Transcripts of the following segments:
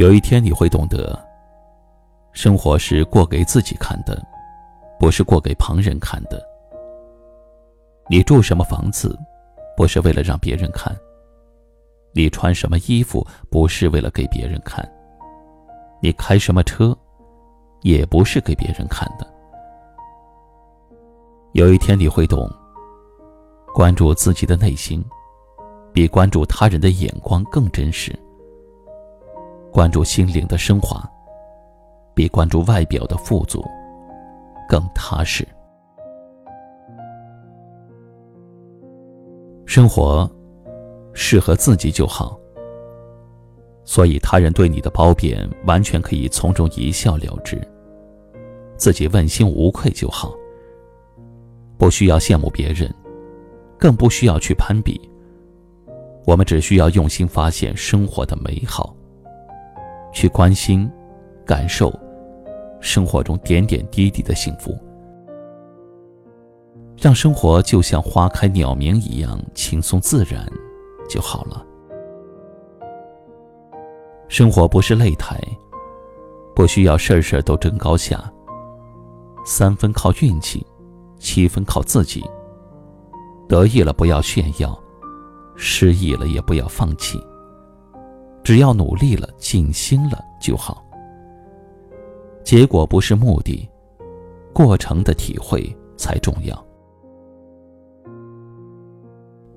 有一天你会懂得，生活是过给自己看的，不是过给旁人看的。你住什么房子，不是为了让别人看；你穿什么衣服，不是为了给别人看；你开什么车，也不是给别人看的。有一天你会懂，关注自己的内心，比关注他人的眼光更真实。关注心灵的升华，比关注外表的富足更踏实。生活适合自己就好，所以他人对你的褒贬完全可以从中一笑了之，自己问心无愧就好。不需要羡慕别人，更不需要去攀比。我们只需要用心发现生活的美好。去关心、感受生活中点点滴滴的幸福，让生活就像花开鸟鸣一样轻松自然就好了。生活不是擂台，不需要事事都争高下。三分靠运气，七分靠自己。得意了不要炫耀，失意了也不要放弃。只要努力了、尽心了就好。结果不是目的，过程的体会才重要。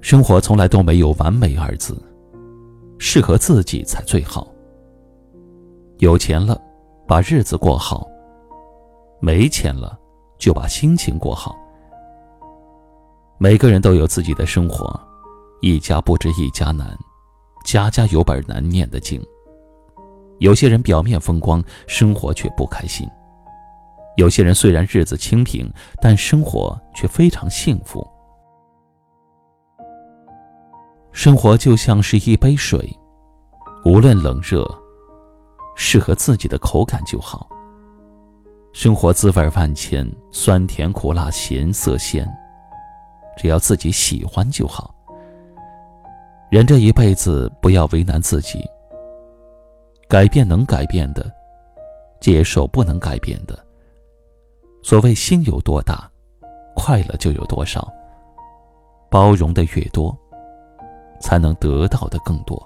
生活从来都没有完美二字，适合自己才最好。有钱了，把日子过好；没钱了，就把心情过好。每个人都有自己的生活，一家不知一家难。家家有本难念的经。有些人表面风光，生活却不开心；有些人虽然日子清贫，但生活却非常幸福。生活就像是一杯水，无论冷热，适合自己的口感就好。生活滋味万千，酸甜苦辣咸涩鲜，只要自己喜欢就好。人这一辈子，不要为难自己。改变能改变的，接受不能改变的。所谓心有多大，快乐就有多少。包容的越多，才能得到的更多。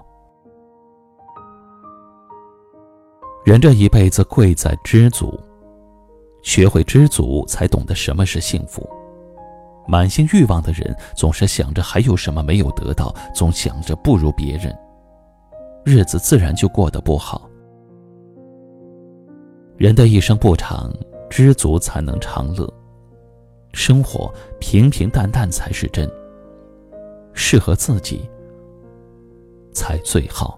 人这一辈子，贵在知足。学会知足，才懂得什么是幸福。满心欲望的人，总是想着还有什么没有得到，总想着不如别人，日子自然就过得不好。人的一生不长，知足才能长乐。生活平平淡淡才是真，适合自己才最好。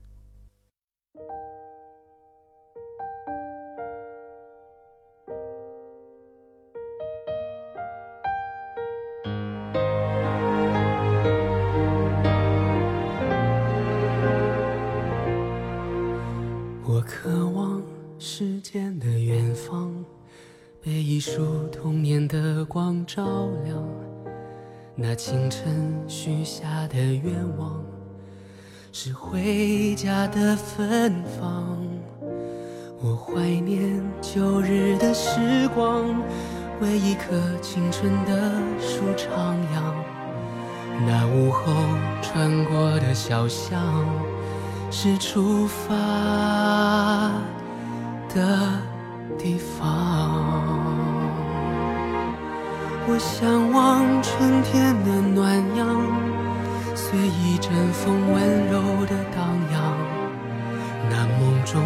那清晨许下的愿望，是回家的芬芳。我怀念旧日的时光，为一棵青春的树徜徉。那午后穿过的小巷。是出发的地方。我向往春天的暖阳，随一阵风温柔的荡漾。那梦中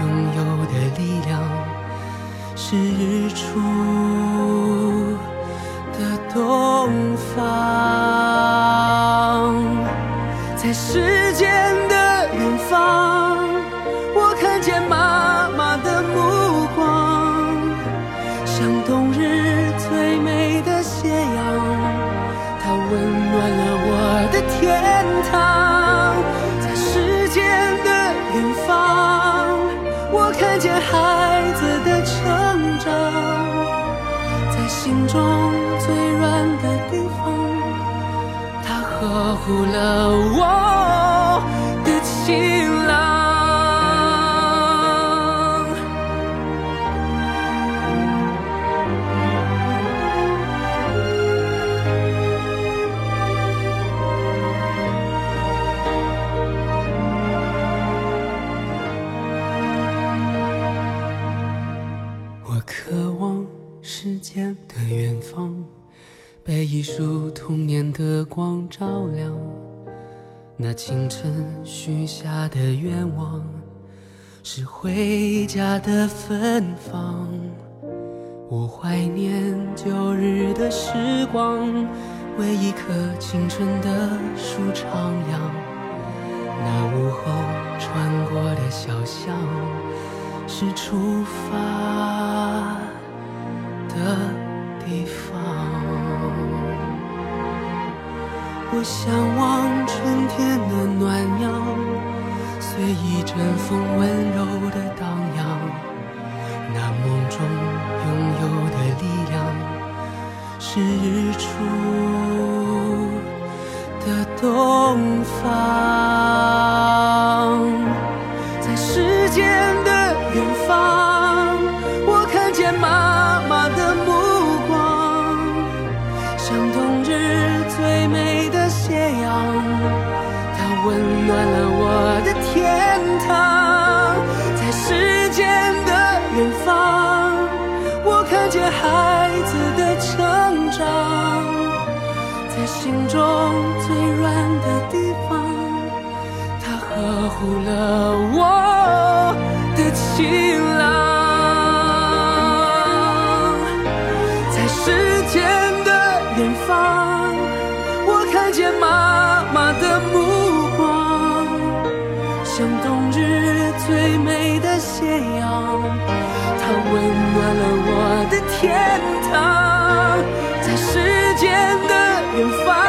拥有的力量，是日出的东方，在时间的远方，心中最软的地方，它呵护了我的晴被一束童年的光照亮。那清晨许下的愿望，是回家的芬芳。我怀念旧日的时光，为一棵青春的树徜徉。那午后穿过的小巷。是出发的我向往春天的暖阳，随一阵风温柔的荡漾。那梦中拥有的力量，是日出的东方。在时间的远方，我看见孩子的成长，在心中最软的地方。他呵护了我的晴朗，在时间的远方，天堂，在时间的远方，